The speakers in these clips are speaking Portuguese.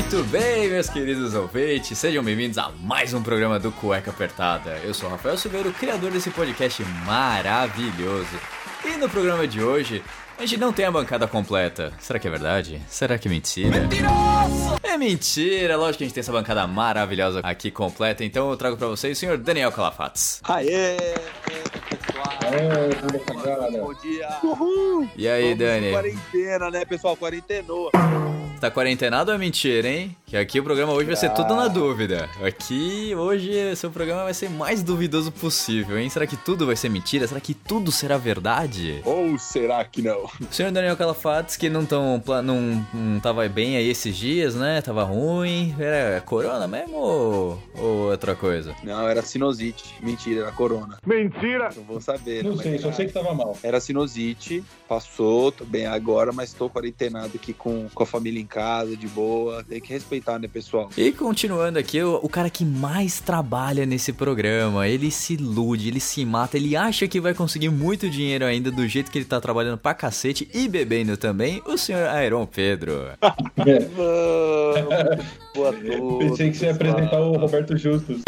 Muito bem, meus queridos ouvintes, sejam bem-vindos a mais um programa do Cueca Apertada. Eu sou o Rafael Silveira, o criador desse podcast maravilhoso. E no programa de hoje, a gente não tem a bancada completa. Será que é verdade? Será que é mentira? Mentiroso! É mentira, lógico que a gente tem essa bancada maravilhosa aqui completa, então eu trago pra vocês o senhor Daniel Calafates. Aê! Bom dia! E aí, Vamos Dani? Quarentena, né, pessoal? Quarentenou. Tá quarentenado ou é mentira, hein? Que aqui o programa hoje vai ser tudo na dúvida. Aqui, hoje, seu programa vai ser mais duvidoso possível, hein? Será que tudo vai ser mentira? Será que tudo será verdade? Ou será que não? O senhor Daniel Calafates, que não, tão, não, não tava bem aí esses dias, né? Tava ruim. Era corona mesmo ou, ou outra coisa? Não, era sinusite. Mentira, era corona. Mentira! Não vou saber. Não é sei, que só era. sei que tava mal. Era sinusite, passou, tô bem agora, mas tô quarentenado aqui com, com a família em casa, de boa. Tem que respeitar, né, pessoal? E continuando aqui, o, o cara que mais trabalha nesse programa, ele se ilude, ele se mata, ele acha que vai conseguir muito dinheiro ainda do jeito que ele tá trabalhando pra cacete e bebendo também, o senhor Aeron Pedro. Vamos, boa noite. Pensei que você ia apresentar o Roberto Justus.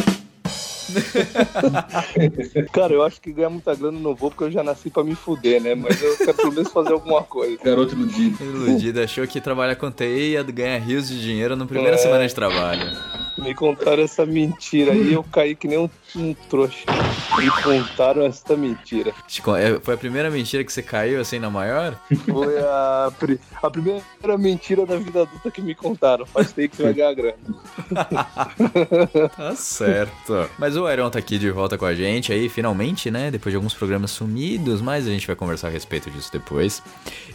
Cara, eu acho que ganhar muita grana eu não vou porque eu já nasci pra me fuder, né? Mas eu quero pelo menos fazer alguma coisa. Garoto iludido. Iludido, achou que trabalhar com TI ia ganhar rios de dinheiro na primeira É. semana de trabalho. Me contaram essa mentira aí eu caí que nem um, um trouxa. Me contaram essa mentira. É, Foi a primeira mentira que você caiu assim na maior? Foi a, a primeira mentira da vida adulta que me contaram. Faz tempo que você vai ganhar grana. Tá certo. Mas o Aeron tá aqui de volta com a gente aí, finalmente, né? Depois de alguns programas sumidos, mas a gente vai conversar a respeito disso depois.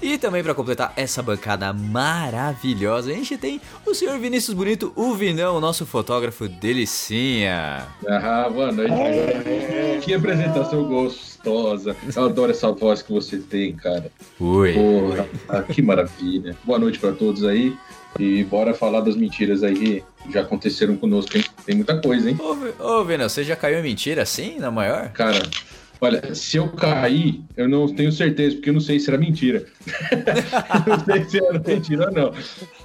E também pra completar essa bancada maravilhosa, a gente tem o senhor Vinícius Bonito, o Vinão, o nosso fotógrafo delicinha. Ah, boa noite. Que apresentação gostosa. Eu adoro essa voz que você tem, cara. Ui. Porra, que maravilha. Boa noite pra todos aí. E bora falar das mentiras aí que já aconteceram conosco, hein? Tem muita coisa, hein? Ô, Ô, Vinão, você já caiu em mentira assim, na maior? Cara, olha, se eu cair, eu não tenho certeza, porque eu não sei se era mentira. Não sei se era mentira ou não.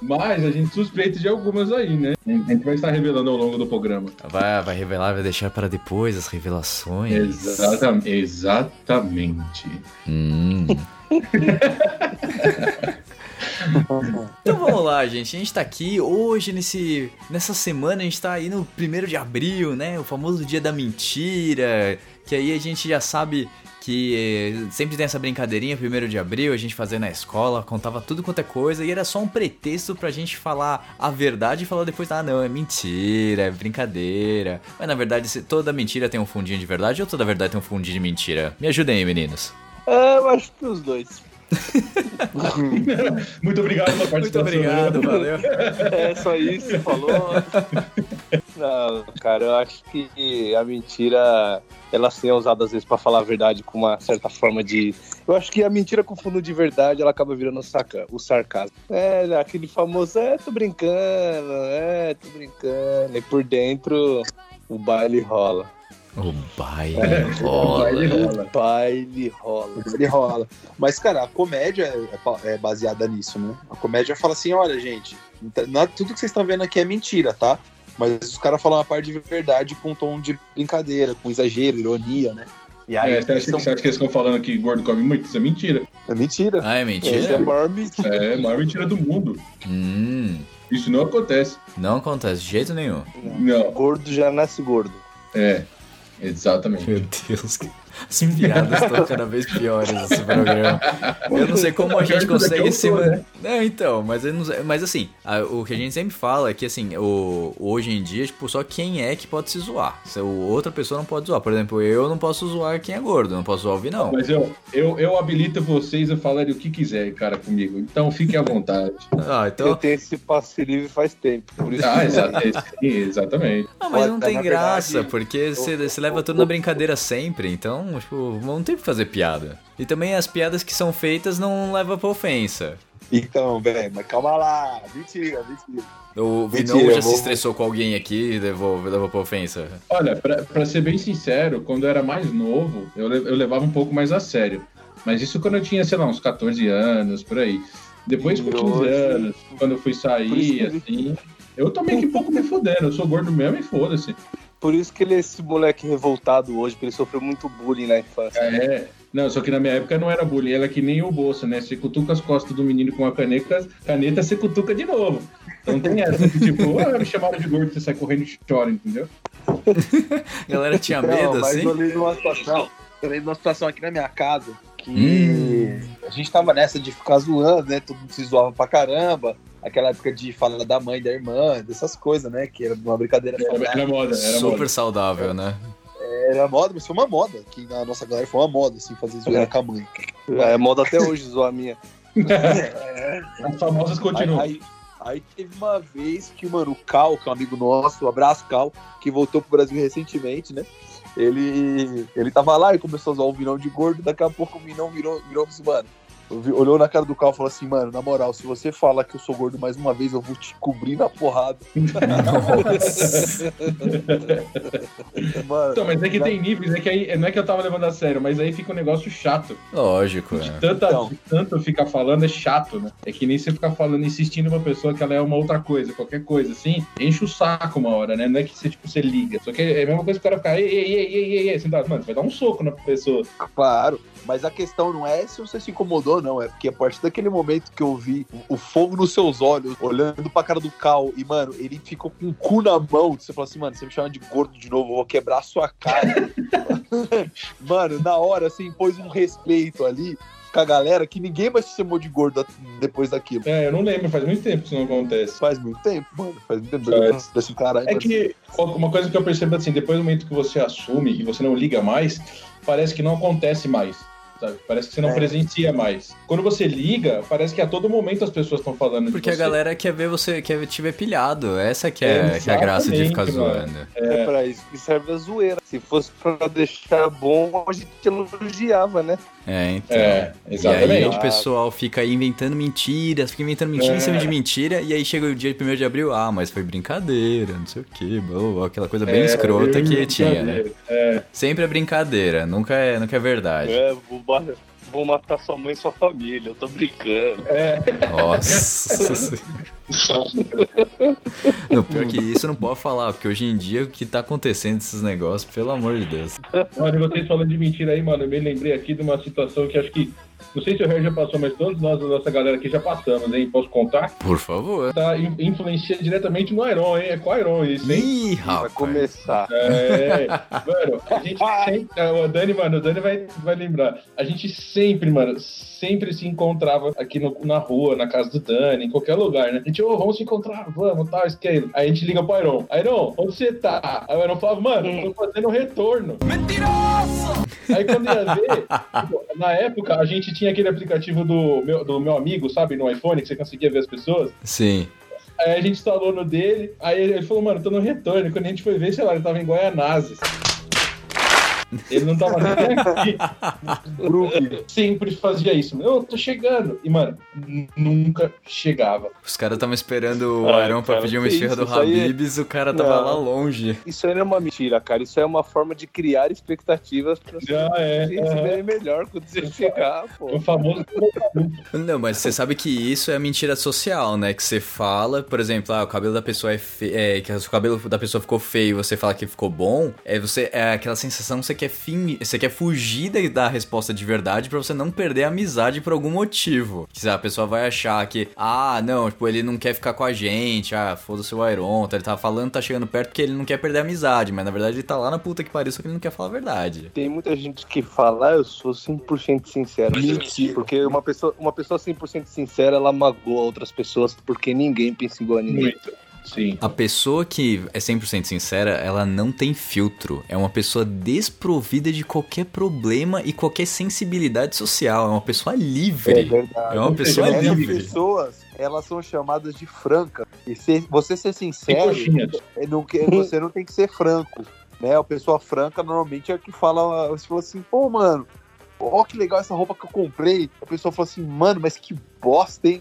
Mas a gente suspeita de algumas aí, né? A gente vai estar revelando ao longo do programa. Vai, vai revelar, vai deixar para depois as revelações. Exatamente. Exatamente. Hum. Então vamos lá, gente. A gente tá aqui hoje, nesse, nessa semana, a gente tá aí no primeiro de abril, né? O famoso dia da mentira. Que aí a gente já sabe que eh, sempre tem essa brincadeirinha, primeiro de abril, a gente fazia na escola, contava tudo quanto é coisa, e era só um pretexto pra gente falar a verdade e falar depois, ah não, é mentira, é brincadeira. Mas na verdade, toda mentira tem um fundinho de verdade ou toda verdade tem um fundinho de mentira? Me ajudem aí, meninos. É, eu acho que os dois. Muito obrigado pela Muito participação. obrigado, valeu. É só isso, falou. Não, cara, eu acho que a mentira ela sim é usada às vezes pra falar a verdade com uma certa forma de. Eu acho que a mentira com fundo de verdade ela acaba virando o, saca... o sarcasmo. É, aquele famoso, é, tô brincando, é, tô brincando. E por dentro o baile rola. O baile Vai, ele rola. rola. O baile rola. Ele rola. Mas, cara, a comédia é, é baseada nisso, né? A comédia fala assim: olha, gente, não é- tudo que vocês estão vendo aqui é mentira, tá? Mas os caras falam uma parte de verdade com um tom de brincadeira, com exagero, ironia, né? E aí, É, você, acha, são- você acha que eles estão falando que gordo come muito? Isso é mentira. É mentira. Ah, é Essa é a mentira? maior mentira. É a maior mentira do mundo. Hum, Isso não acontece. não acontece de jeito nenhum. Não. Gordo já nasce gordo. É, exatamente. Meu Deus. As piadas estão cada vez piores nesse programa. Eu não sei como a gente consegue eu se. né? Não, então, mas, eu não sei- mas assim, a- o que a gente sempre fala é que assim, o, hoje em dia, tipo, só quem é que pode se zoar. Se o- outra pessoa não pode zoar. Por exemplo, eu não posso zoar quem é gordo, não posso zoar o Vinão. Mas eu, eu, eu habilito vocês a falarem o que quiser, cara, comigo. Então fiquem à vontade. Ah, Eu então. tenho esse passe livre faz tempo. Por isso Ah, exa- sim, exatamente. Ah, mas não tem graça, verdade, porque você você leva tudo na brincadeira sempre, então, tipo, não tem que fazer piada. E também as piadas que são feitas não levam pra ofensa. Então, velho, mas calma lá. Mentira, mentira. O Mentira, Vinão já eu se vou- estressou com alguém aqui e levou, levou pra ofensa. Olha, pra, pra ser bem sincero, quando eu era mais novo, eu, eu levava um pouco mais a sério. Mas isso quando eu tinha, sei lá, uns 14 anos, por aí. Depois com E 15 hoje- anos, quando eu fui sair, assim, eu também que pouco me fudendo. Eu sou gordo mesmo e foda-se. Por isso que ele é esse moleque revoltado hoje, porque ele sofreu muito bullying na infância. É. Não, só que na minha época não era bullying, era que nem o bolso, né? Você cutuca as costas do menino com uma caneta, caneta você cutuca de novo. Então tem essa, que, tipo, ah, me chamaram de gordo, você sai correndo e chora, entendeu? A galera tinha medo, Não, mas assim? eu lembro de uma situação. Eu lembro de uma situação aqui na minha casa que Hum. a gente tava nessa de ficar zoando, né? Todo mundo se zoava pra caramba. Aquela época de falar da mãe, da irmã, dessas coisas, né? Que era uma brincadeira Era, era moda, era Super moda. saudável, né? Era moda, mas foi uma moda. Que na nossa galera foi uma moda, assim, fazer zoeira É. com a mãe. É moda até hoje zoar a minha. As famosas Aí, continuam. aí, aí teve uma vez que, mano, o Cal, que é um amigo nosso, um abraço, Cal, que voltou pro Brasil recentemente, né? Ele, ele tava lá e começou a zoar o Vinão de gordo, daqui a pouco o Vinão virou, virou assim, mano. Olhou na cara do Cal e falou assim, mano, na moral, se você falar que eu sou gordo mais uma vez, eu vou te cobrir na porrada. mano, Então, mas é que já- tem níveis, é que aí, não é que eu tava levando a sério, mas aí fica um negócio chato. Lógico, De né? tanta, Então. de tanto ficar falando é chato, né? É que nem você ficar falando, insistindo uma pessoa que ela é uma outra coisa, qualquer coisa, assim, enche o saco uma hora, né? Não é que você, tipo, você liga. Só que é a mesma coisa que o cara ficar, ei, ei, ei, ei, ei, ei, assim, dá- mano, vai dar um soco na pessoa. Claro, mas a questão não é se você se incomodou, não. É porque a partir daquele momento que eu vi o fogo nos seus olhos, olhando pra cara do Cal, e, mano, ele ficou com o cu na mão. Você falou assim, mano, você me chama de gordo de novo, eu vou quebrar a sua cara. mano, na hora, assim, pôs um respeito ali com a galera que ninguém mais se chamou de gordo depois daquilo. É, eu não lembro, faz muito tempo que isso não acontece. Faz muito tempo, mano. Faz muito tempo. Faz. Desse cara É que uma coisa que eu percebo assim, depois do momento que você assume e você não liga mais, parece que não acontece mais. Sabe? Parece que você não É. presencia mais. Quando você liga, parece que a todo momento as pessoas estão falando Porque de a galera quer ver você, quer te ver pilhado. Essa que é, que é a graça de ficar zoando. É. pra isso que serve a zoeira. Se fosse pra deixar bom, a gente elogiava, né? É, então. É, E aí exatamente. o pessoal fica aí inventando mentiras, fica inventando mentira É. em cima de mentira, e aí chega o dia 1 de abril, ah, mas foi brincadeira, não sei o que, aquela coisa bem É, escrota que tinha, né? É, Sempre é brincadeira, nunca é, nunca é verdade. É, vou, ma- vou matar sua mãe e sua família, eu tô brincando. Nossa. no pior que isso não pode falar, porque hoje em dia o que tá acontecendo esses negócios, pelo amor de Deus. Olha, vocês falando de mentira aí, mano, eu me lembrei aqui de uma situação que acho que. Não sei se o Harry já passou, mas todos nós, a nossa galera aqui já passamos, hein? Posso contar? Por favor. Tá, in- influencia diretamente no Iron, hein? É com o Iron isso, hein? Ih, Vai rapaz. começar. É, mano, a gente sempre. é, O Dani, mano, o Dani vai, vai lembrar. A gente sempre, mano, sempre se encontrava aqui no- na rua, na casa do Dani, em qualquer lugar, né? A gente, ô, vamos se encontrar, vamos, tal, isso que é. Aí a gente liga pro Iron. Iron, onde você tá? Aí o Iron falava, mano, eu tô fazendo um retorno. Mentiroso! Aí quando ia ver, tipo, na época a gente tinha aquele aplicativo do meu, do meu amigo, sabe, no iPhone, que você conseguia ver as pessoas. Sim. Aí a gente instalou no dele, aí ele falou, mano, tô no retorno. Quando a gente foi ver, sei lá, ele tava em Guaianazes. Ele não tava nem aqui. Sempre fazia isso. Eu tô chegando. E, mano, nunca chegava. Os caras estavam esperando o Ah, Iron pra cara, pedir uma esfirra do é- Habibs, o cara tava Não. lá longe. Isso aí não é uma mentira, cara. Isso é uma forma de criar expectativas pra Já é. se receberem melhor quando você chegar, O pô. famoso. Não, mas você sabe que isso é mentira social, né? Que você fala, por exemplo, ah, o cabelo da pessoa é feio, é, que o cabelo da pessoa ficou feio e você fala que ficou bom, é você é aquela sensação que você quer você quer fugir da, da resposta de verdade pra você não perder a amizade por algum motivo. Que a pessoa vai achar que, ah, não, tipo, ele não quer ficar com a gente, ah, foda-se o Iron, ele tá falando, tá chegando perto porque ele não quer perder a amizade, mas na verdade ele tá lá na puta que pariu, só que ele não quer falar a verdade. Tem muita gente que fala, ah, eu sou 100% sincero. Mentira. Porque uma pessoa, uma pessoa 100% sincera, ela magoa outras pessoas porque ninguém pensa igual a ninguém. Muito. Sim. A pessoa que é 100% sincera, ela não tem filtro. É uma pessoa desprovida de qualquer problema e qualquer sensibilidade social. É uma pessoa livre. verdade. É uma pessoa Essas livre. pessoas, elas são chamadas de franca. E se você ser sincero, é, não você não tem que ser franco. Né? A pessoa franca normalmente é a que fala, você fala assim, pô, mano, ó que legal essa roupa que eu comprei. A pessoa fala assim, mano, mas que bosta, hein?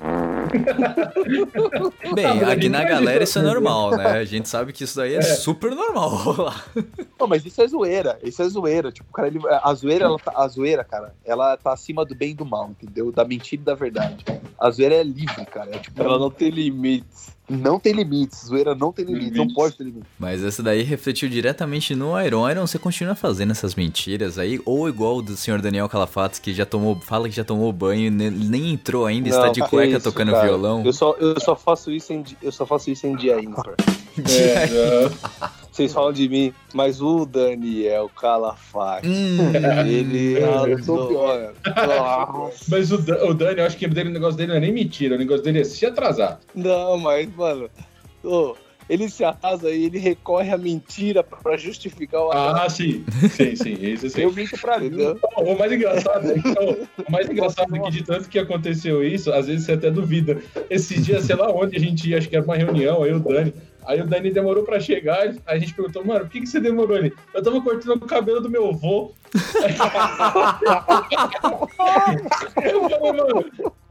Bem, aqui na Mas galera isso- é normal, né? A gente sabe que isso daí é, super normal. Não, mas isso é zoeira, isso é zoeira. Tipo, o cara, ele, a zoeira, ela tá, a zoeira, cara, ela tá acima do bem e do mal, entendeu? Da mentira e da verdade. A zoeira é livre, cara. É, tipo, Ela não tem limites. Não tem limites. Zoeira não tem limites, não Limites. pode ter limites. Mas essa daí refletiu diretamente no Iron. Iron, você continua fazendo essas mentiras aí? Ou igual o do senhor Daniel Calafatos, que já tomou, fala que já tomou banho, ne- nem entrou ainda, está Não, de que cueca isso, tocando cara. violão. Eu só, eu só faço isso em, eu só faço isso em dia ímpar. É, Vocês falam de mim, mas o Daniel Calafate, Hum, ele adora. Nossa. Mas o, o Dani, eu acho que dele- o negócio dele não é nem mentira, o negócio dele é se atrasar. Não, mas, mano, ô, ele se arrasa e ele recorre à mentira pra justificar o atraso. Ah, sim. Sim, sim, isso sim. Eu minto pra mim. O mais engraçado é que, o mais engraçado é que de tanto que aconteceu isso, às vezes você até duvida. Esses dias, sei lá onde a gente ia, acho que era uma reunião, aí o Dani. Aí o Dani demorou pra chegar, aí a gente perguntou, mano, por que, que você demorou ali? Eu tava cortando o cabelo do meu avô. Eu falei, mano,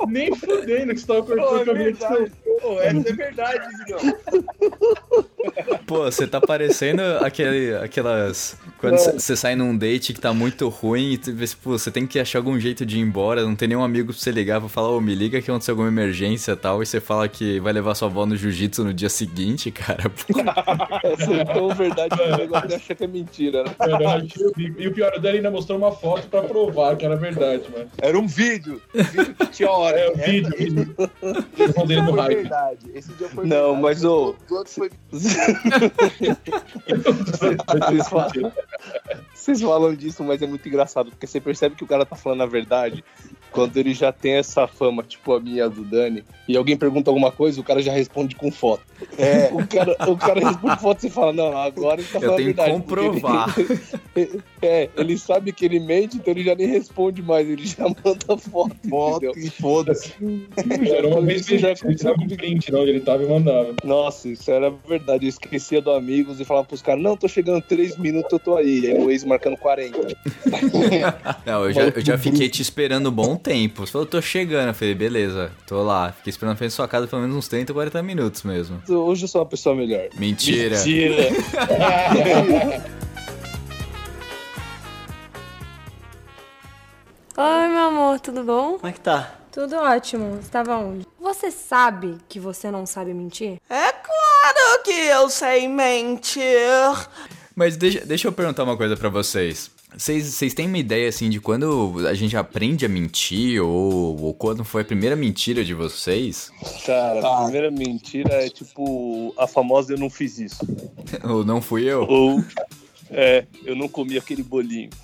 nem fudendo que você tava cortando o cabelo do seu avô. essa é verdade, Digão. Pô, você tá parecendo aquele, aquelas. Quando você sai num date que tá muito ruim e você tem que achar algum jeito de ir embora, não tem nenhum amigo pra você ligar pra falar, ô, me liga que aconteceu alguma emergência e tal, e você fala que vai levar sua avó no jiu-jitsu no dia seguinte, cara. Pô, Essa é tão verdade que o negócio acha que é mentira, né? O bico. E o pior, o Dani ainda mostrou uma foto pra provar que era verdade, mano. Era um vídeo. Um vídeo que tinha hora. É o vídeo, Esse, vídeo. esse Respondendo dia foi hype. verdade. Esse dia foi Não, verdade. mas, ô- Os outros foi... Vocês falam, vocês falam disso, mas é muito engraçado, porque você percebe que o cara tá falando a verdade quando ele já tem essa fama, tipo a minha do Dani, e alguém pergunta alguma coisa, o cara já responde com foto. É, O cara, o cara responde foto e você fala, não, agora ele tá eu falando a tenho que verdade. comprovar. ele- é, ele sabe que ele mente, então ele já nem responde mais, ele já manda foto, foto entendeu? e foda-se. Era uma vez que já tirava um print, não, ele tava e mandava. Nossa, isso era verdade. Eu esquecia do amigos e falava pros caras, não, tô chegando três minutos, eu tô aí. E aí o ex marcando 40. Não, eu já, eu já fiquei te esperando um bom tempo. Você falou, tô chegando. Eu falei, beleza, tô lá. Fiquei esperando na frente da sua casa pelo menos uns 30, 40 minutos mesmo. Hoje eu sou uma pessoa melhor. Mentira. Mentira. Oi, meu amor, tudo bom? Como é que tá? Tudo ótimo. Você tava onde? Você sabe que você não sabe mentir? É claro que eu sei mentir. Mas deixa, deixa eu perguntar uma coisa pra vocês. Vocês vocês têm uma ideia, assim, de quando a gente aprende a mentir? Ou, ou quando foi a primeira mentira de vocês? Cara, a primeira mentira é tipo a famosa eu não fiz isso. ou não fui eu? Ou é, eu não comi aquele bolinho.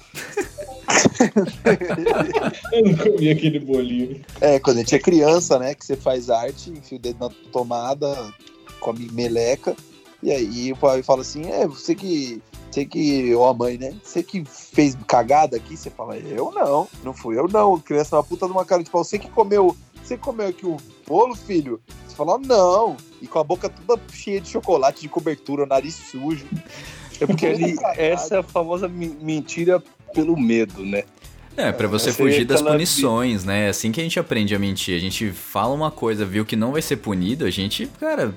Eu não comi aquele bolinho. É, quando a gente é criança, né? Que você faz arte, enfia o dedo na tomada, come meleca, e aí o pai fala assim, é, você que. Você que, ou a mãe, né? Você que fez cagada aqui, você fala, eu não, não fui eu não. Criança é uma puta de uma cara de pau. Você que comeu, você que comeu aqui o bolo, filho? Você fala, não. E com a boca toda cheia de chocolate, de cobertura, o nariz sujo. É porque ali, essa é a famosa mentira pelo medo, né? É, pra você é fugir das punições, né? É assim que a gente aprende a mentir. A gente fala uma coisa, viu que não vai ser punido, a gente, cara,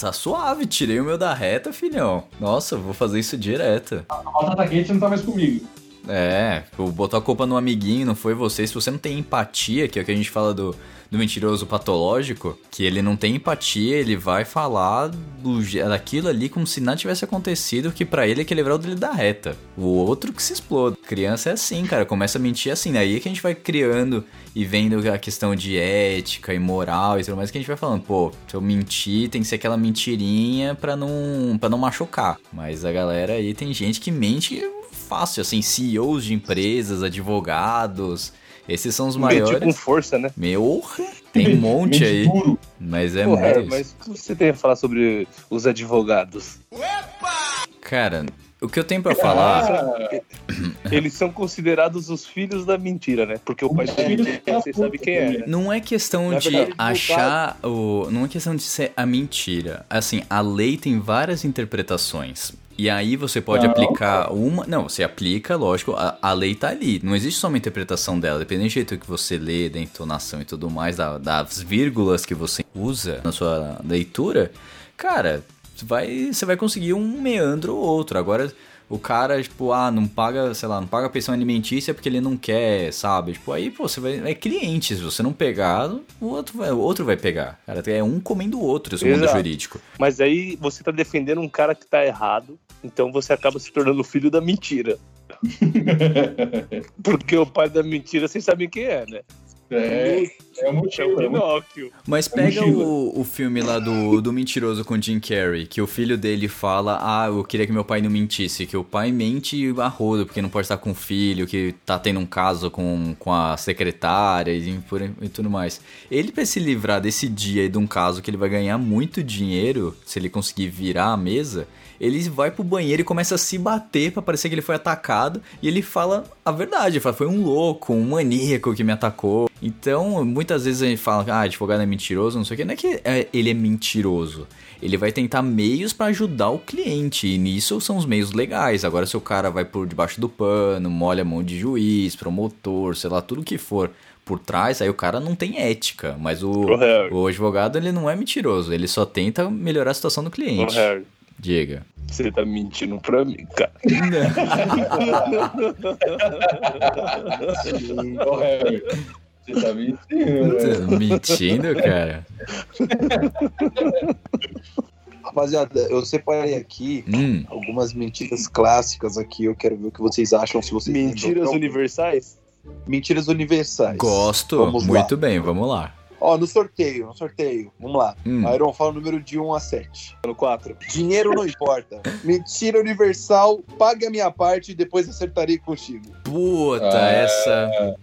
tá suave, tirei o meu da reta, filhão. Nossa, vou fazer isso direto. A batata quente não tá mais comigo. É, tipo, botou a culpa no amiguinho, não foi você. Se você não tem empatia, que é o que a gente fala do, do mentiroso patológico, que ele não tem empatia, ele vai falar do, daquilo ali como se nada tivesse acontecido, que pra ele é que livrar o dele da reta. O outro que se exploda. Criança é assim, cara, começa a mentir assim. Daí que a gente vai criando e vendo a questão de ética e moral e tudo mais, que a gente vai falando, pô, se eu mentir, tem que ser aquela mentirinha pra não, pra não machucar. Mas a galera aí tem gente que mente fácil, assim, CEOs de empresas, advogados. Esses são os Mentir maiores. com força, né? Meu, tem um monte aí. duro. Mas é Pô, muito é, mas o que você tem a falar sobre os advogados? Cara, o que eu tenho pra falar. Ah, Eles são considerados os filhos da mentira, né? Porque o pai da mentira, você sabe quem é, né? Não é questão Na de verdade, achar o. Não é questão de ser a mentira. Assim, a lei tem várias interpretações. E aí você pode Não. aplicar uma. Não, você aplica, lógico, a, a lei tá ali. Não existe só uma interpretação dela. Dependendo do jeito que você lê, da entonação e tudo mais, da- das vírgulas que você usa na sua leitura, cara, vai, você vai conseguir um meandro ou outro. Agora. O cara, tipo, ah, não paga, sei lá, não paga pensão alimentícia porque ele não quer, sabe? Tipo, aí, pô, você vai. É cliente, se você não pegar, o outro vai, o outro vai pegar. Cara, é um comendo o outro, esse mundo jurídico. Mas aí você tá defendendo um cara que tá errado, então você acaba se tornando filho da mentira. Porque o pai da mentira, vocês sabem quem é, né? É, é o É motivo. é. Pinóquio. Mas pega motivo. o, o filme lá do, do mentiroso com Jim Carrey, que o filho dele fala, ah, eu queria que meu pai não mentisse, que o pai mente a rodo, porque não pode estar com o filho, que tá tendo um caso com, com a secretária e, por- e tudo mais. Ele, pra se livrar desse dia e de um caso que ele vai ganhar muito dinheiro, se ele conseguir virar a mesa, ele vai pro banheiro e começa a se bater pra parecer que ele foi atacado. E ele fala a verdade, fala, foi um louco, um maníaco que me atacou. Então, muitas vezes a gente fala, ah, advogado é mentiroso, não sei o que. Não é que é, ele é mentiroso. Ele vai tentar meios pra ajudar o cliente. E nisso são os meios legais. Agora, se o cara vai por debaixo do pano, molha a mão de juiz, promotor, sei lá, tudo que for por trás, aí o cara não tem ética. Mas o, Harry. o advogado, ele não é mentiroso. Ele só tenta melhorar a situação do cliente. Harry, Diga. você tá mentindo pra mim, cara. Ô, Harry, Você tá mentindo, velho. Tá Mentindo, cara? Rapaziada, eu separei aqui Hum, algumas mentiras clássicas aqui. Eu quero ver o que vocês acham, se vocês Mentiras universais? Mentiras universais. gosto. Vamos lá. Muito bem, vamos lá. Ó, no sorteio, no sorteio. Vamos lá. Hum. Iron fala o número de 1 a 7. No 4. Dinheiro não importa. Mentira universal, pague a minha parte e depois acertarei contigo. Puta, Ah. essa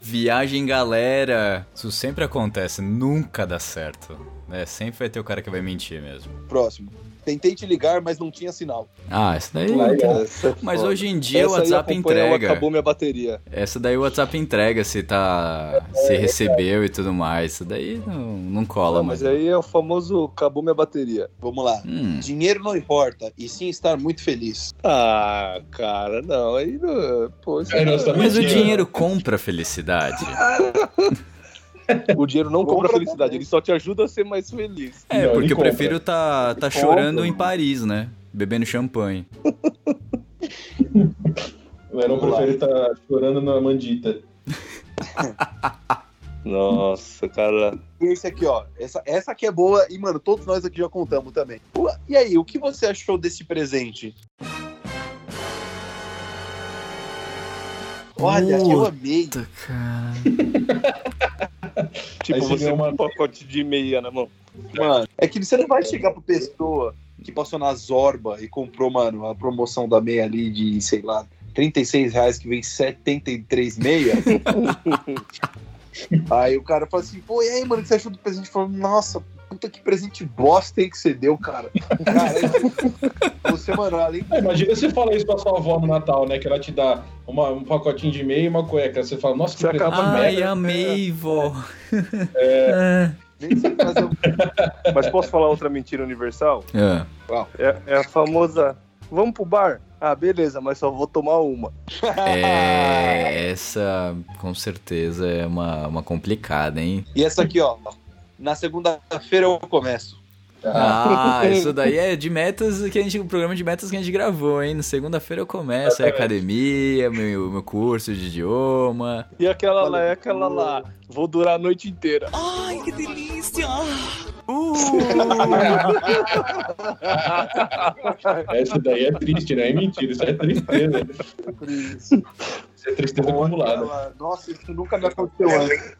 viagem galera, isso sempre acontece, nunca dá certo. É, sempre vai ter o cara que vai mentir mesmo. Próximo. Tentei te ligar, mas não tinha sinal. Ah, essa daí. Legal. Mas hoje em dia Essa o WhatsApp entrega. Acabou minha bateria. Essa daí o WhatsApp entrega se tá. se recebeu e tudo mais. Isso daí não, não cola Não, mais. mas aí é o famoso acabou minha bateria. Vamos lá. Hum, Dinheiro não importa, e sim estar muito feliz. Ah, cara, não. Aí não. Pô, tá mas o dinheiro compra felicidade. O dinheiro não compra Compra felicidade, também. ele só te ajuda a ser mais feliz. É, Não, porque eu compra. prefiro tá, tá Ele chorando compra. em Paris, né? Bebendo champanhe. O Heron Vamos lá. prefere estar chorando na mandita. Nossa, cara. E esse aqui, ó. Essa, essa aqui é boa, e, mano, todos nós aqui já contamos também. Ua, E aí, o que você achou desse presente? Olha, eu amei. Puta, cara. Tipo, Aí você com uma- um pacote de meia na mão. Mano, é que você não vai chegar pra pessoa que passou na Zorba e comprou, mano, a promoção da meia ali de, sei lá, 36 reais que vem 73 meia. aí o cara fala assim, pô, e aí, mano, o que você achou do presente? Falou, nossa, puta que presente bosta aí que você deu, cara. Cara, aí, você, mano, além É, imagina você falar isso pra sua avó no Natal, né? Que ela te dá uma- um pacotinho de meia e uma cueca. Você fala, nossa, que Você presente acaba- Ai, merda. amei, vó. É. de você fazer um Mas posso falar outra mentira universal? É. É, é a famosa. Vamos pro bar? Ah, beleza, mas só vou tomar uma. É, essa com certeza é uma, uma complicada, hein? E essa aqui, ó. Na segunda-feira eu começo. Ah, isso daí é de metas que a gente. O programa de metas que a gente gravou, hein? Na segunda-feira eu começo a academia, meu, meu curso de idioma. E aquela lá, é aquela lá. Vou durar a noite inteira. Ai, que delícia! Essa daí é triste, né? É mentira, isso é tristeza. Isso é tristeza acumulada. Ela- Nossa, isso nunca me aconteceu antes.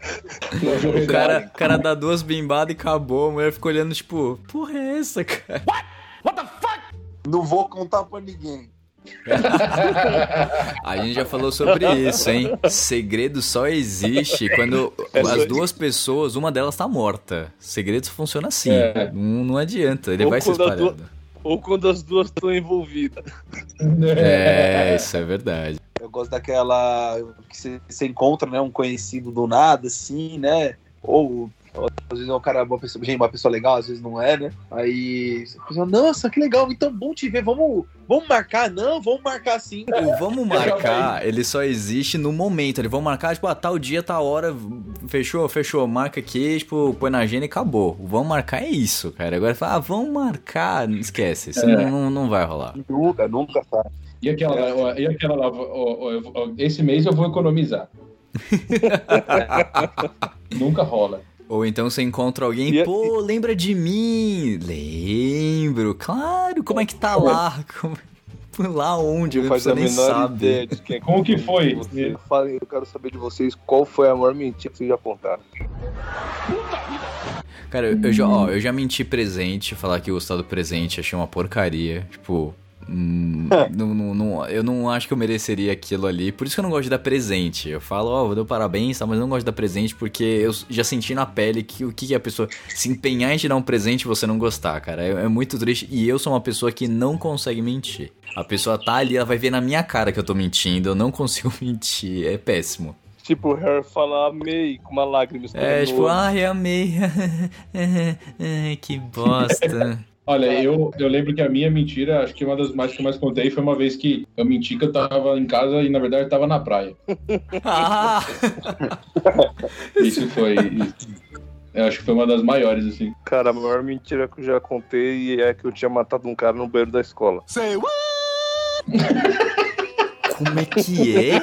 O cara, cara dá duas bimbadas e acabou. A mulher ficou olhando, tipo, porra é essa, cara? Não vou contar pra ninguém. A gente já falou sobre isso, hein? Segredo só existe quando as duas pessoas, uma delas tá morta. Segredo funciona assim. É. Não, não adianta, ele Ou vai se espalhando. Ou quando as duas estão envolvidas. É, isso é verdade. Eu gosto daquela que você, você encontra, né, um conhecido do nada, assim, né? Ou, ou às vezes é um cara, uma pessoa, gente, uma pessoa legal, às vezes não é, né? Aí pessoa, nossa, que legal, então bom te ver, vamos, vamos marcar? Não, vamos marcar sim. O vamos marcar, ele só existe no momento. Ele vamos marcar, tipo, ah, tal dia, tal hora, fechou, fechou, marca aqui, tipo, põe na agenda e acabou. O vamos marcar é isso, cara. Agora fala, ah, vamos marcar, esquece, isso É. não, não, vai rolar. Nunca, nunca tá. E aquela, lá, e aquela lá, eu esse mês eu vou economizar. Nunca rola. Ou então você encontra alguém, E a- pô, lembra de mim? Lembro, claro, como é que tá lá? Como- Lá onde? Não A faz a nem menor sabe. ideia de quem é Como que foi? Você, eu quero saber de vocês qual foi a maior mentira que vocês já contaram. Cara, eu, eu já, ó, eu já menti presente, falar que eu gostava do presente, achei uma porcaria. Tipo, hum, não, não, não- eu não acho que eu mereceria aquilo ali. Por isso que eu não gosto de dar presente. Eu falo, ó, vou dar parabéns, tá, mas eu não gosto de dar presente porque eu já senti na pele que o que é a pessoa se empenhar em te dar um presente e você não gostar, cara. É, é muito triste. E eu sou uma pessoa que não consegue mentir. A pessoa tá ali, ela vai ver na minha cara que eu tô mentindo. Eu não consigo mentir. É péssimo. Tipo, o Harry fala amei com uma lágrima É tipo, ai, amei. Ai, que bosta. Olha, eu, eu lembro que a minha mentira, acho que uma das mais que eu mais contei foi uma vez que eu menti que eu tava em casa e na verdade eu tava na praia. Ah! Isso foi. isso. Eu acho que foi uma das maiores, assim. Cara, a maior mentira que eu já contei é que eu tinha matado um cara no banheiro da escola. Como é que é?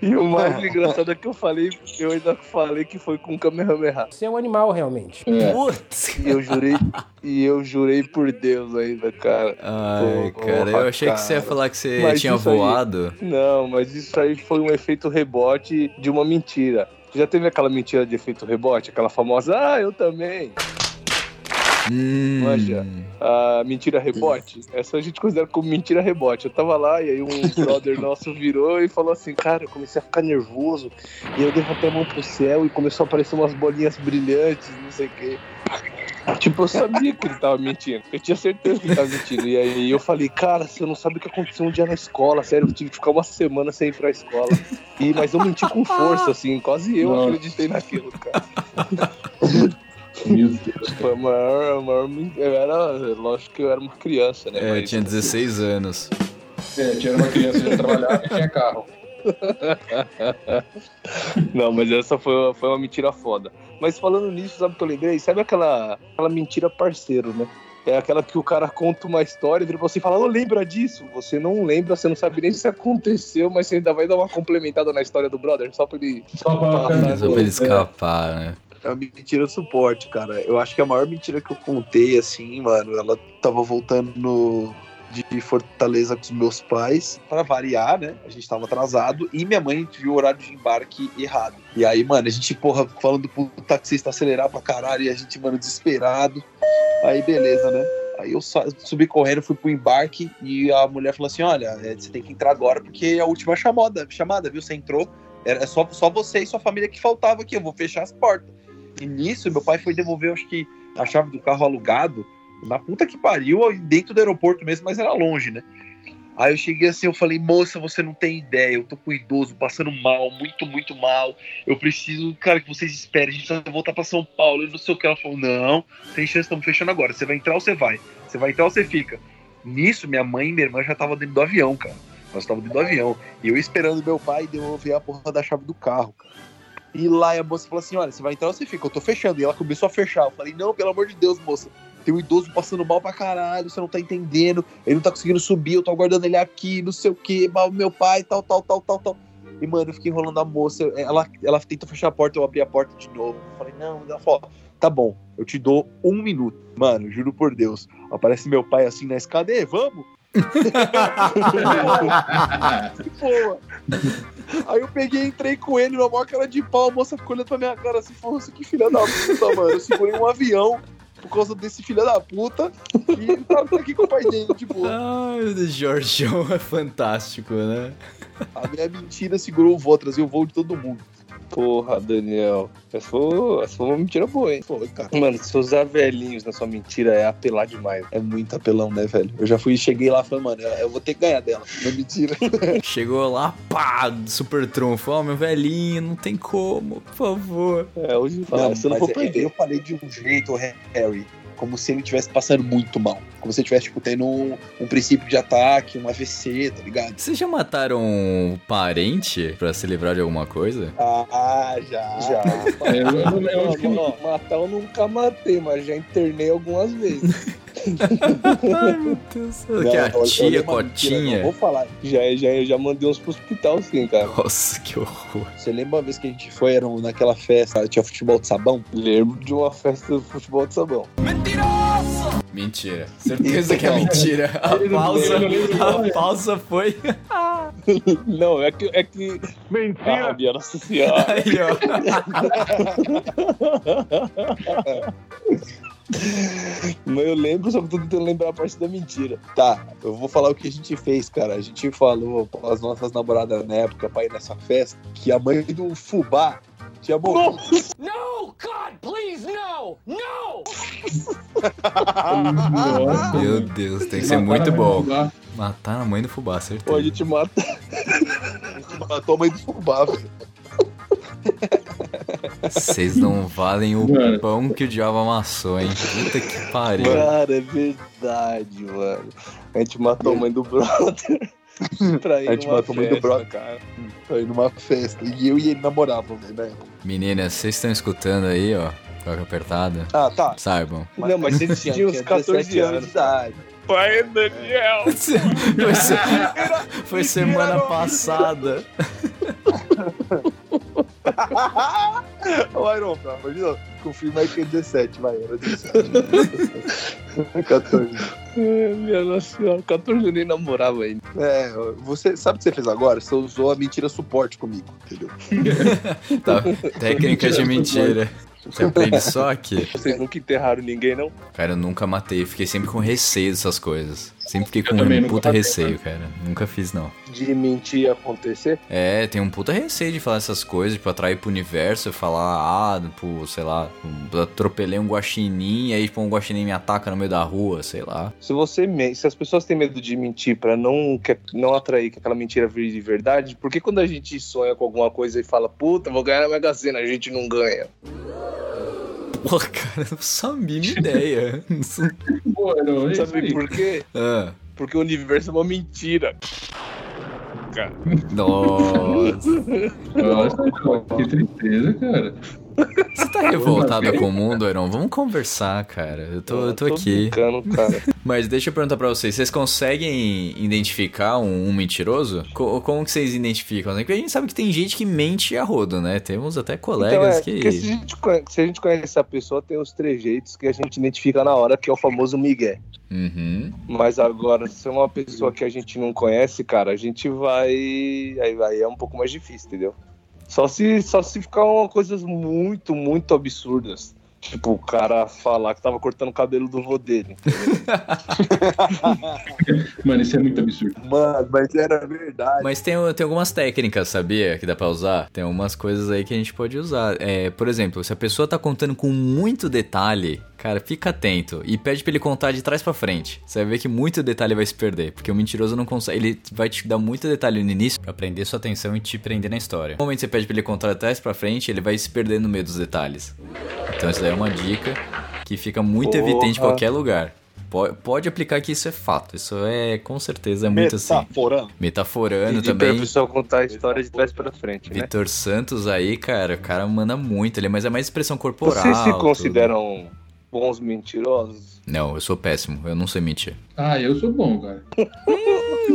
E o mais engraçado é que eu falei, eu ainda falei que foi com Kamehameha. Você é um animal, realmente. É. Putz! E eu jurei, e eu jurei por Deus ainda, cara. Ai, cara, eu achei que você ia cara. falar que você Mas tinha isso aí- voado. Não, mas isso aí foi um efeito rebote de uma mentira. Já teve aquela mentira de efeito rebote? Aquela famosa, ah, eu também. Hum. Manja. A mentira rebote. Essa a gente considera como mentira rebote. Eu tava lá e aí um brother nosso virou e falou assim: Cara, eu comecei a ficar nervoso. E eu levantei a mão pro céu e começou a aparecer umas bolinhas brilhantes, não sei o quê. Tipo, eu sabia que ele tava mentindo. Eu tinha certeza que ele tava mentindo. E aí eu falei, cara, você não sabe o que aconteceu um dia na escola. Sério, eu tive que ficar uma semana sem ir pra escola. E, mas eu menti com força, assim. Quase eu Nossa. acreditei naquilo, cara. Meu Deus. Foi a maior, a maior. Eu era. Lógico que eu era uma criança, né? É, mas- tinha 16 anos. É, tinha uma criança que trabalhava e tinha carro. Não, mas essa foi, foi uma mentira foda. Mas falando nisso, sabe o que eu lembrei? Sabe aquela, aquela mentira parceiro, né? É aquela que o cara conta uma história e vira pra você e fala, ô, lembra disso? Você não lembra, você não sabe nem se aconteceu, mas você ainda vai dar uma complementada na história do brother, só pra ele. Só pra Só pra ele escapar, né? É uma mentira suporte, cara. Eu acho que a maior mentira que eu contei, assim, mano, ela tava voltando no, de Fortaleza com os meus pais, pra variar, né? A gente tava atrasado e minha mãe viu o horário de embarque errado. E aí, mano, a gente, porra, falando pro taxista acelerar pra caralho e a gente, mano, desesperado. Aí, beleza, né? Aí eu subi correndo, fui pro embarque e a mulher falou assim: Olha, é, você tem que entrar agora porque é a última chamada, chamada viu? Você entrou, era só, só você e sua família que faltava aqui, eu vou fechar as portas. E nisso, meu pai foi devolver, acho que, a chave do carro alugado, na puta que pariu, dentro do aeroporto mesmo, mas era longe, né? Aí eu cheguei assim, eu falei, moça, você não tem ideia, eu tô com idoso, passando mal, muito, muito mal. Eu preciso, cara, que vocês esperem, a gente vai voltar pra São Paulo, eu não sei o que. Ela falou, não, tem chance, estamos fechando agora. Você vai entrar ou você vai? Você vai entrar ou você fica? Nisso, minha mãe e minha irmã já estavam dentro do avião, cara. Nós estávamos dentro do avião. E eu esperando meu pai devolver a porra da chave do carro, cara. E lá a moça falou assim: olha, você vai entrar ou você fica? Eu tô fechando. E ela começou a fechar. Eu falei, não, pelo amor de Deus, moça. tem um idoso passando mal pra caralho, você não tá entendendo, ele não tá conseguindo subir, eu tô aguardando ele aqui, não sei o que, meu pai, tal, tal, tal, tal, tal. E, mano, eu fiquei enrolando a moça, ela, ela tentou fechar a porta, eu abri a porta de novo. Eu falei, não, ela falou, tá bom, eu te dou um minuto. Mano, juro por Deus, aparece meu pai assim na escada, e vamos? Boa. Aí eu peguei, entrei com ele na maior cara de pau, a moça ficou olhando pra minha cara assim, falou assim, que filha da puta, mano. Eu segurei um avião por causa desse filho da puta e ele tá aqui com o pai dele, tipo, Ai, o Jorgeão é fantástico, né? a minha mentira segurou o voo, trazia o voo de todo mundo. Porra, Daniel. Essa foi, essa foi uma mentira boa, hein? Foi, cara. Mano, se usar velhinhos na sua mentira é apelar demais. É muito apelão, né, velho? Eu já fui, cheguei lá e falei, mano, eu vou ter que ganhar dela. Não é mentira. Chegou lá, pá, super trunfo. Ó, meu velhinho, não tem como, por favor. É, hoje fala, Mano, você não for é- perder. Eu falei de um jeito, Harry, como se ele estivesse passando muito mal. Como se ele estivesse, tipo, tendo um, um princípio de ataque, um AVC, tá ligado? Vocês já mataram um parente pra se livrar de alguma coisa? Ah, já. Já. Eu, eu, eu Não, não, matar eu nunca matei, mas já internei algumas vezes. Ai, meu Deus. Não, que a tia, Cotinha. Vou falar. já, já, eu já mandei uns pro hospital, sim, cara. Nossa, que horror. Você lembra uma vez que a gente foi, era naquela festa, tinha futebol de sabão? Lembro de uma festa de futebol de sabão. Mentira. Certeza que é mentira. A pausa, a pausa foi. Não, é que. É que... Mentira! Ah, minha nossa senhora. Aí, ó. Mas eu lembro, só que eu tô tentando lembrar a parte da mentira. Tá, eu vou falar o que a gente fez, cara. A gente falou com as nossas namoradas na época pra ir nessa festa que a mãe do fubá tinha morrido. Nossa, Meu mano. Deus, tem que ser muito bom. Matar a mãe do fubá, a certeza. gente mata. A gente matou a mãe do fubá, velho. Vocês não valem o Mano. pão que o diabo amassou, hein? Puta que pariu. Cara, é verdade, mano. A gente matou a mãe do brother. pra ir A gente numa matou a mãe do cara. Foi numa festa. E eu e ele namoravam, época. Meninas, vocês estão escutando aí, ó? Coca apertada? Ah, tá. Saibam. Não, mas você tinha uns 14 anos. de idade. Pai, Daniel. Foi, se- foi semana passada. Ô, Iron, pelo amor de Deus, confirma aí que é 17, vai, era 17. 14. Minha nossa senhora, 14 eu nem namorava ainda. É, você sabe o que você fez agora? Você usou a mentira suporte comigo, entendeu? Tá. Técnicas de mentira. Você aprende só aqui. Vocês nunca enterraram ninguém, não? Cara, eu nunca matei. Fiquei sempre com receio dessas coisas. Sempre fiquei com um puta receio, cara. Nunca fiz, não. De mentir acontecer? É, tem um puta receio de falar essas coisas, tipo, atrair pro universo e falar, ah, pô, sei lá, atropelei um guaxinim, aí, tipo, um guaxinim me ataca no meio da rua, sei lá. Se você se as pessoas têm medo de mentir pra não, que- não atrair que aquela mentira vire de verdade, por que quando a gente sonha com alguma coisa e fala, puta, vou ganhar na Mega Sena, a gente não ganha? Pô, cara, não faço a mínima ideia. Pô, não, é Sabe por quê? ah, Porque o universo é uma mentira. Cara. nossa. Nossa, que tristeza, cara. Você tá revoltado com o mundo, Heron? Vamos conversar, cara. Eu tô, eu tô aqui. brincando, cara. Mas deixa eu perguntar pra vocês, vocês conseguem identificar um, um mentiroso? Co- como que vocês identificam? Porque a gente sabe que tem gente que mente a rodo, né? Temos até colegas Então, é, porque se a, que... gente conhece, se a gente conhece a pessoa, tem os trejeitos que a gente identifica na hora, que é o famoso Miguel. Uhum. Mas agora, se é uma pessoa que a gente não conhece, cara, a gente vai. Aí, aí é um pouco mais difícil, entendeu? Só se, só se ficar uma coisas muito, muito absurdas. Tipo, o cara falar que tava cortando o cabelo do vô dele. Mano, isso é muito absurdo. Mano, mas era verdade. Mas tem, tem algumas técnicas, sabia? Que dá pra usar. Tem algumas coisas aí que a gente pode usar. É, por exemplo, se a pessoa tá contando com muito detalhe, cara, fica atento e pede pra ele contar de trás pra frente. Você vai ver que muito detalhe vai se perder, porque o mentiroso não consegue. Ele vai te dar muito detalhe no início pra prender sua atenção e te prender na história. No momento que você pede pra ele contar de trás pra frente, ele vai se perder no meio dos detalhes. Então, isso daí é uma dica que fica muito Porra. evidente em qualquer lugar. Po- Pode aplicar que isso é fato. Isso é, com certeza, é muito assim. Metaforando. Metaforando também. pessoa contar a história de trás pra frente, né? Vitor Santos aí, cara, o cara manda muito, ele, mas é mais expressão corporal. Vocês se tudo. Bons mentirosos? Não, eu sou péssimo, eu não sei mentir. Ah, eu sou bom, cara.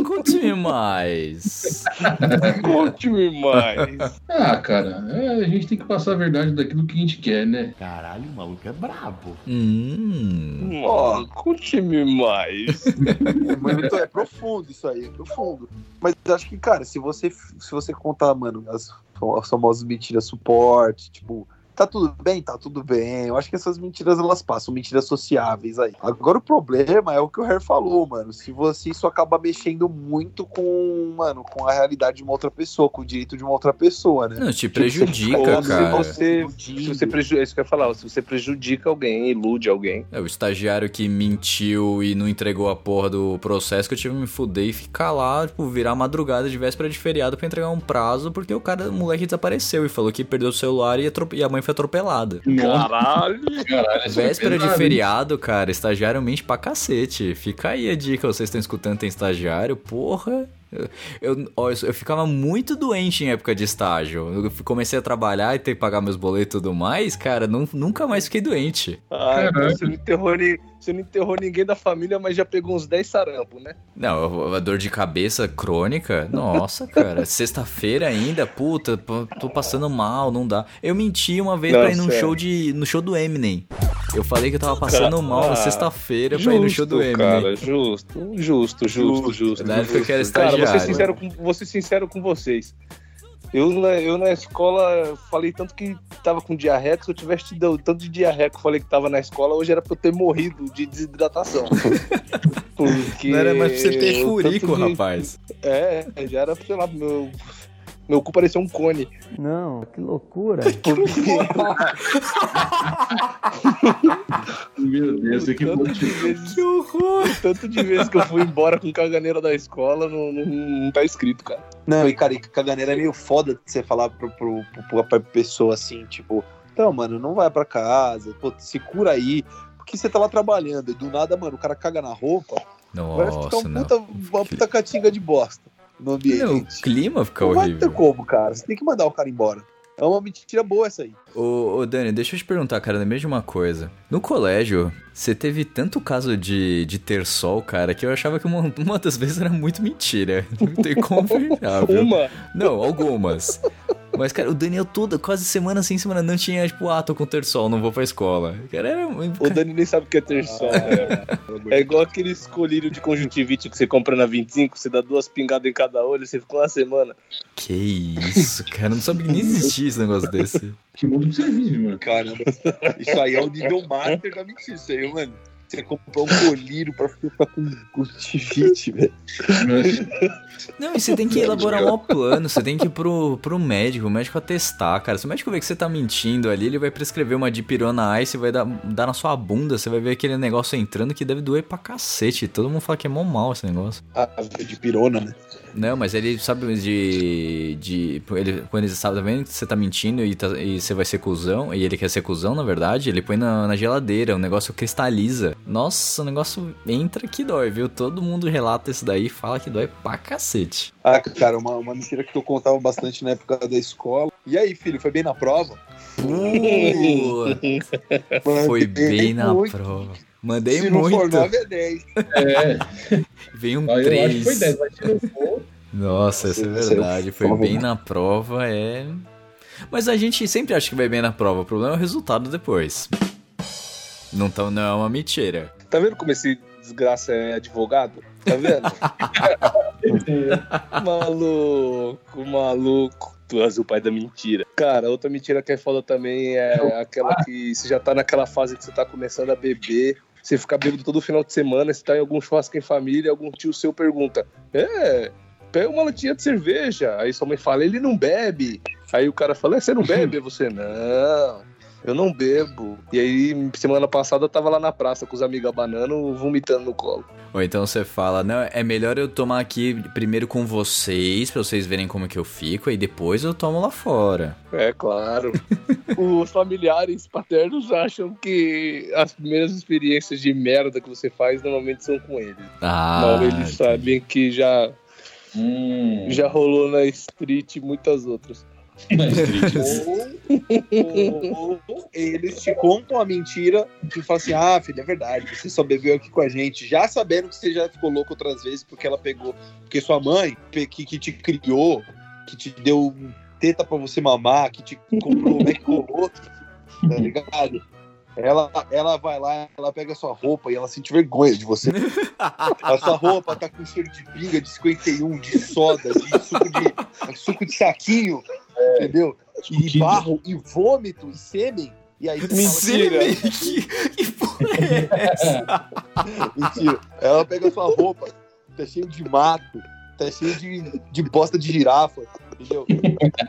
Conte-me mais. Conte-me mais. Ah, cara, é, a gente tem que passar a verdade daquilo que a gente quer, né? Caralho, o maluco é brabo. Hum. Ó, conte-me mais. Mas então, é profundo isso aí, é profundo. Mas acho que, cara, se você, se você contar, mano, as, as famosas mentiras suporte, tipo, tá tudo bem? Tá tudo bem. Eu acho que essas mentiras elas passam, mentiras sociáveis aí. Agora o problema é o que o Harry falou, mano. Se você isso acaba mexendo muito com, mano, com a realidade de uma outra pessoa, com o direito de uma outra pessoa, né? Não, te Tipo, você prejudica, Ou se cara. você, se você prejudica, é isso que eu ia falar, se você prejudica alguém, ilude alguém. É, o estagiário que mentiu e não entregou a porra do processo que eu tive que me fuder e ficar lá, tipo, virar madrugada de véspera de feriado pra entregar um prazo, porque o cara, o moleque desapareceu e falou que perdeu o celular e, e a mãe foi atropelada. Caralho. Caralho, é Véspera de feriado, cara, estagiário mente pra cacete. Fica aí a dica, vocês estão escutando, tem estagiário, porra. Eu, eu, eu, ficava muito doente em época de estágio. Eu comecei a trabalhar e ter que pagar meus boletos e tudo mais, cara, nun- nunca mais fiquei doente. Ah, você não, enterrou, você não enterrou ninguém da família, mas já pegou uns 10 sarampos, né? Não, a dor de cabeça crônica, nossa, cara. Sexta-feira ainda, puta, tô passando mal, não dá. Eu menti uma vez Não, pra ir num sério. show de no show do Eminem. Eu falei que eu tava passando mal na Ah, sexta-feira pra ir no show do Eminem. cara, justo, justo, justo, justo. Na época que era Cara, vou ser sincero com, vou ser sincero com vocês. Eu na, eu na escola falei tanto que tava com diarreia, que se eu tivesse tido tanto de diarreia que eu falei que tava na escola, hoje era pra eu ter morrido de desidratação. Porque Não era mais pra você ter furico, de- rapaz. É, já era, sei lá, meu. Meu cu parecia um cone. Não, que loucura. Meu Deus, aqui tanto de vezes, o tanto de vezes que eu fui embora com caganeira da escola não, não, não tá escrito, cara. Não, e cara, e caganeira é meio foda de você falar pro, pro, pro, pra pessoa assim, tipo, então, mano, não vai pra casa, pô, se cura aí. Porque você tá lá trabalhando e do nada, mano, o cara caga na roupa, vai ficar Nossa, um puta, uma puta catinga de bosta no ambiente. Não, o clima fica não vai ter horrível. como, cara. Você tem que mandar o cara embora. É uma mentira boa essa aí. Ô, ô, Dani, deixa eu te perguntar, cara, da mesma coisa. No colégio, você teve tanto caso de, de ter sol, cara, que eu achava que uma, uma das vezes era muito mentira. Não tem como? Uma. Não, algumas. Mas, cara, o Daniel toda, quase semana sim, semana não tinha, tipo, ah, tô com terçol, não vou pra escola. Cara, era muito... O Dani nem sabe o que é ter sol. né? É igual aquele colírio de conjuntivite que você compra na 25, você dá duas pingadas em cada olho, você fica uma semana. Que isso, cara, eu não sabia que nem existia esse negócio desse. Que mundo que você vive, mano. Caramba, isso aí é o nível master da mentira. Isso aí, mano. Você comprar um colírio pra ficar com conjuntivite, velho. Não, e você tem que elaborar um plano, você tem que ir pro, pro médico, o médico atestar, cara. Se o médico ver que você tá mentindo ali, ele vai prescrever uma dipirona ice, vai dar, dar na sua bunda, você vai ver aquele negócio entrando que deve doer pra cacete. Todo mundo fala que é mó mal esse negócio. Ah, de pirona, né? Não, mas ele sabe de. de ele, quando ele sabe, tá vendo que você tá mentindo e, tá- e você vai ser cuzão, e ele quer ser cuzão, na verdade, ele põe na, na geladeira, o negócio cristaliza. Nossa, o negócio entra que dói, viu? Todo mundo relata isso daí e fala que dói pra cacete. Ah, cara, uma, uma mentira que eu contava bastante na época da escola. E aí, filho, foi bem na prova? Foi bem na muito. prova. Mandei Se não for muito. 9, é 10. É, Veio um eu acho que foi 3. 10, mas se não for. Nossa, essa é você verdade. Foi bem na prova, é. Mas a gente sempre acha que vai bem na prova. O problema é o resultado depois. Não, tão, não é uma mentira. Tá vendo como esse desgraça é advogado? Tá vendo? maluco, maluco. Tu és o pai da mentira. Cara, outra mentira que é foda também é aquela que você já tá naquela fase que você tá começando a beber. Você fica bêbado todo final de semana, você tá em algum churrasco em família, algum tio seu pergunta: É, pega uma latinha de cerveja. Aí sua mãe fala: Ele não bebe. Aí o cara fala: é, Você não bebe? Você: Não. Eu não bebo. E aí, semana passada, eu tava lá na praça com os amigos abanando, vomitando no colo. Ou então você fala, não, é melhor eu tomar aqui primeiro com vocês, pra vocês verem como que eu fico, aí depois eu tomo lá fora. É claro. Os familiares paternos acham que as primeiras experiências de merda que você faz normalmente são com eles. Ah, Não, eles sabem que já, Hum, já rolou na street e muitas outras. Street. Ou eles te contam a mentira e falam assim: ah, filho, é verdade, você só bebeu aqui com a gente, já sabendo que você já ficou louco outras vezes porque ela pegou. Porque sua mãe, que, que te criou, que te deu teta pra você mamar, que te comprou o McColoto, tá ligado? Ela, ela vai lá, ela pega a sua roupa e ela sente vergonha de você. A sua roupa tá com cheiro de pinga, de 51, de soda, de suco de, suco de saquinho, entendeu? E barro, e vômito, e sêmen. E aí você fala assim, Sêmen? Que, que porra é essa? Mentira. Ela pega a sua roupa, tá cheio de mato, tá cheio de, de bosta de girafa, entendeu?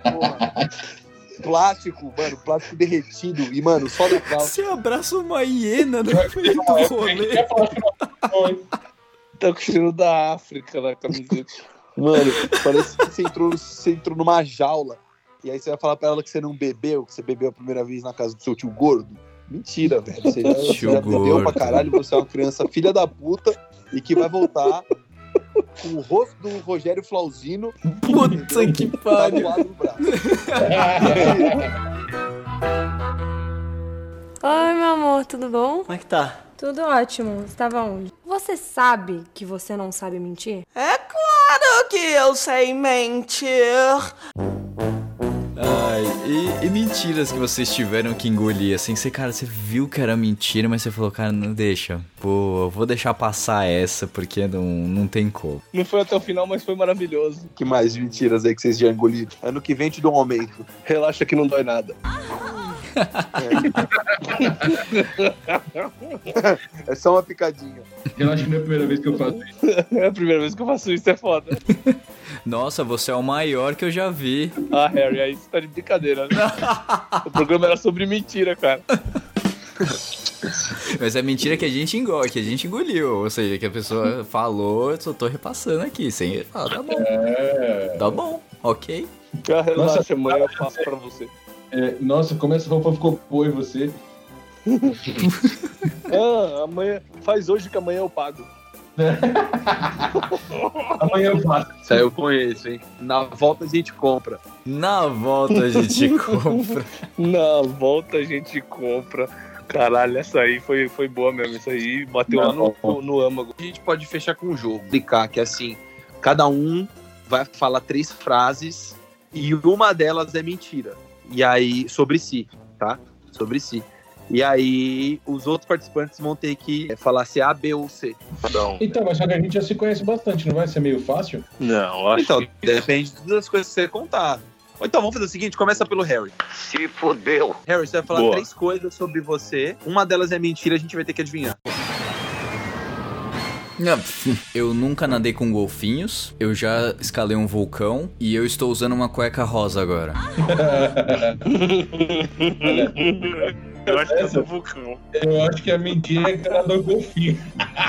Porra. Plástico, mano, plástico derretido. E, mano, só da calça. Você abraça uma hiena no meio do rolê. Tá com o cheiro da África na camiseta. Mano, parece que você entrou, você entrou numa jaula. E aí você vai falar pra ela que você não bebeu, que você bebeu a primeira vez na casa do seu tio gordo. Mentira, velho. Você já, você já bebeu pra caralho, você é uma criança filha da puta e que vai voltar o rosto do Rogério Flauzino Puta que pariu. no braço. Oi, meu amor, tudo bom? Como é que tá? Tudo ótimo. Você tava onde? Você sabe que você não sabe mentir? É claro que eu sei mentir. Ai, e, e mentiras que vocês tiveram que engolir, assim, você, cara, você viu que era mentira, mas você falou, cara, não deixa. Pô, eu vou deixar passar essa, porque não, não tem como. Não foi até o final, mas foi maravilhoso. Que mais mentiras aí que vocês já engoliram? Ano que vem te dou um aumento. Relaxa que não dói nada. É só uma picadinha. Eu acho que não é a primeira vez que eu faço isso. É a primeira vez que eu faço isso, é foda. Nossa, você é o maior que eu já vi. Ah, Harry, aí você tá de brincadeira, né? o programa era sobre mentira, cara. Mas é mentira que a gente engole, que a gente engoliu. Ou seja, que a pessoa falou, eu só tô repassando aqui, sem. Ah, tá bom. É. Tá bom, ok. Ah, relaxa, Nossa, amanhã eu faço pra você. É, nossa, como essa roupa ficou boa em você. Ah, amanhã. Faz hoje que amanhã eu pago. Amanhã eu faço. Isso aí eu conheço, hein? Na volta a gente compra. Na volta a gente compra. Na volta a gente compra. Caralho, essa aí foi, foi boa mesmo. Isso aí bateu lá no, no, no âmago. A gente pode fechar com um jogo. Explicar que assim, cada um vai falar três frases e uma delas é mentira. E aí, sobre si, tá? Sobre si. E aí, os outros participantes vão ter que falar se é A, B ou C. Não, Então, mas só que a gente já se conhece bastante, não vai ser meio fácil? não acho Então, que... depende das coisas que você contar. Então, vamos fazer o seguinte: começa pelo Harry. Se fodeu. Harry, você vai falar Boa. três coisas sobre você. Uma delas é mentira, a gente vai ter que adivinhar. Não, Eu nunca nadei com golfinhos, eu já escalei um vulcão e eu estou usando uma cueca rosa agora. Eu acho que é do vulcão. Eu acho que a mentira é que ela deu golfinho.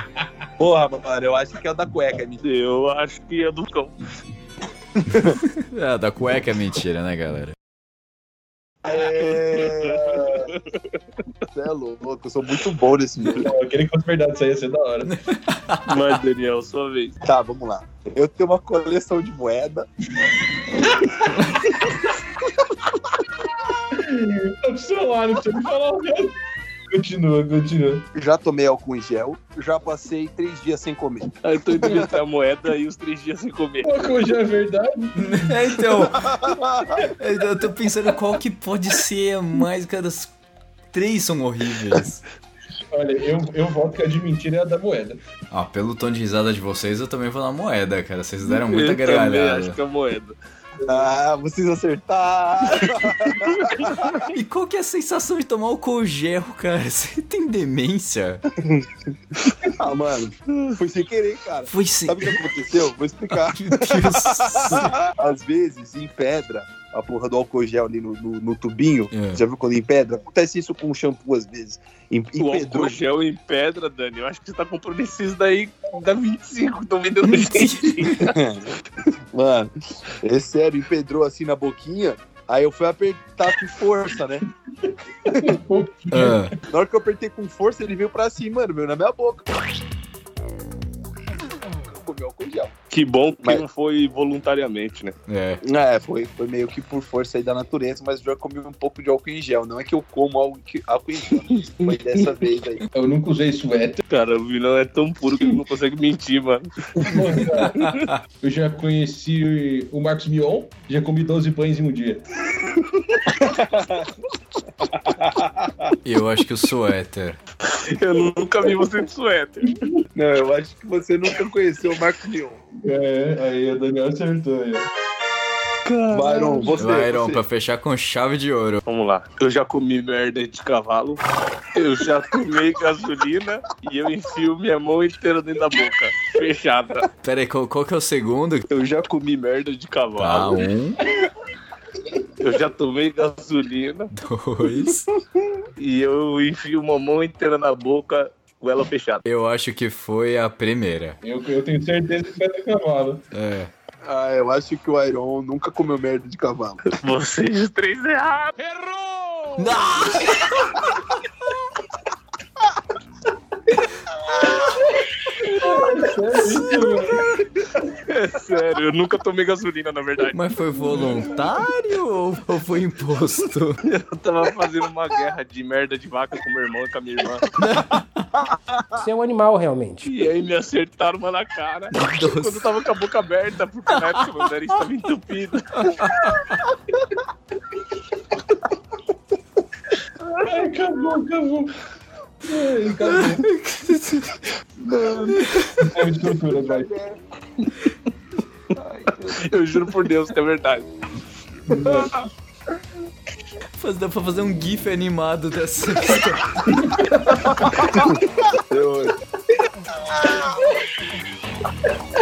Porra, mano, eu acho que é o da cueca, é mentira. Eu acho que é do cão. Ah, da cueca é mentira, né, galera? É... Você é louco, eu sou muito bom nesse jogo. Eu queria que fosse verdade, isso aí ia ser da hora. Mas, Daniel, sua vez. Tá, vamos lá. Eu tenho uma coleção de moeda. Tá pro celular, não precisa me falar o resto. Continua, continua. Já tomei álcool em gel. Já passei três dias sem comer. Aí tô indo meter a moeda e os três dias sem comer. Uma coisa é verdade. É, então. Eu tô pensando qual que pode ser a mais. Cara, as três são horríveis. Olha, eu, eu voto que a de mentira é a da moeda. Ah, pelo tom de risada de vocês, eu também vou na moeda, cara. Vocês deram muita Eu gargalhada. acho que é moeda. Ah, vocês acertaram! E qual que é a sensação de tomar álcool gel, cara? Você tem demência? ah, mano, foi sem querer, cara. Foi sem... Sabe o que aconteceu? Vou explicar. Às vezes, em pedra, a porra do álcool gel ali no, no, no tubinho, É. já viu quando em pedra? Acontece isso com o shampoo às vezes. Em, em O pedro, álcool gel em pedra, Dani. Eu acho que você tá comprando esses daí da 25. Tô vendendo gente. Mano, é sério, empedrou assim na boquinha. Aí eu fui apertar com força, né? Ah, Na hora que eu apertei com força, ele veio pra cima, mano, veio na minha boca. meu álcool gel. Que bom que Mas- não foi voluntariamente, né? É. É, foi, foi meio que por força aí da natureza, mas eu já comi um pouco de álcool em gel. Não é que eu como álcool, álcool em gel. né? Foi dessa vez aí. Eu nunca usei suéter. Cara, o vilão é tão puro que ele não consegue mentir, mano. Eu já conheci o Marcos Mion, já comi 12 pães em um dia. Eu acho que o suéter. Eu nunca vi você de suéter. Não, eu acho que você nunca conheceu o Marco Mion. É, aí o Daniel acertou. aí. Byron, você. Byron, você. pra fechar com chave de ouro. Vamos lá. Eu já comi merda de cavalo, eu já tomei gasolina e eu enfio minha mão inteira dentro da boca. Fechada. Pera aí, qual, qual que é o segundo? Eu já comi merda de Tá, cavalo, um, eu já tomei gasolina dois. e eu enfio uma mão inteira na boca com ela fechada. Eu acho que foi a primeira. Eu, eu tenho certeza que vai ter cavalo. É. Ah, eu acho que o Iron nunca comeu merda de cavalo. Vocês três erraram. É sério, eu nunca tomei gasolina, na verdade. Mas foi voluntário ou, ou foi imposto? Eu tava fazendo uma guerra de merda de vaca com meu irmão e com a minha irmã. Você é um animal, realmente. E aí me acertaram uma na cara. Quando eu tava com a boca aberta, porque na época meu nariz tava entupido. Ai, acabou, acabou. Ai, acabou. É de tortura, vai. Eu juro por Deus que é verdade. Faz- Dá pra fazer um gif animado dessa Eu-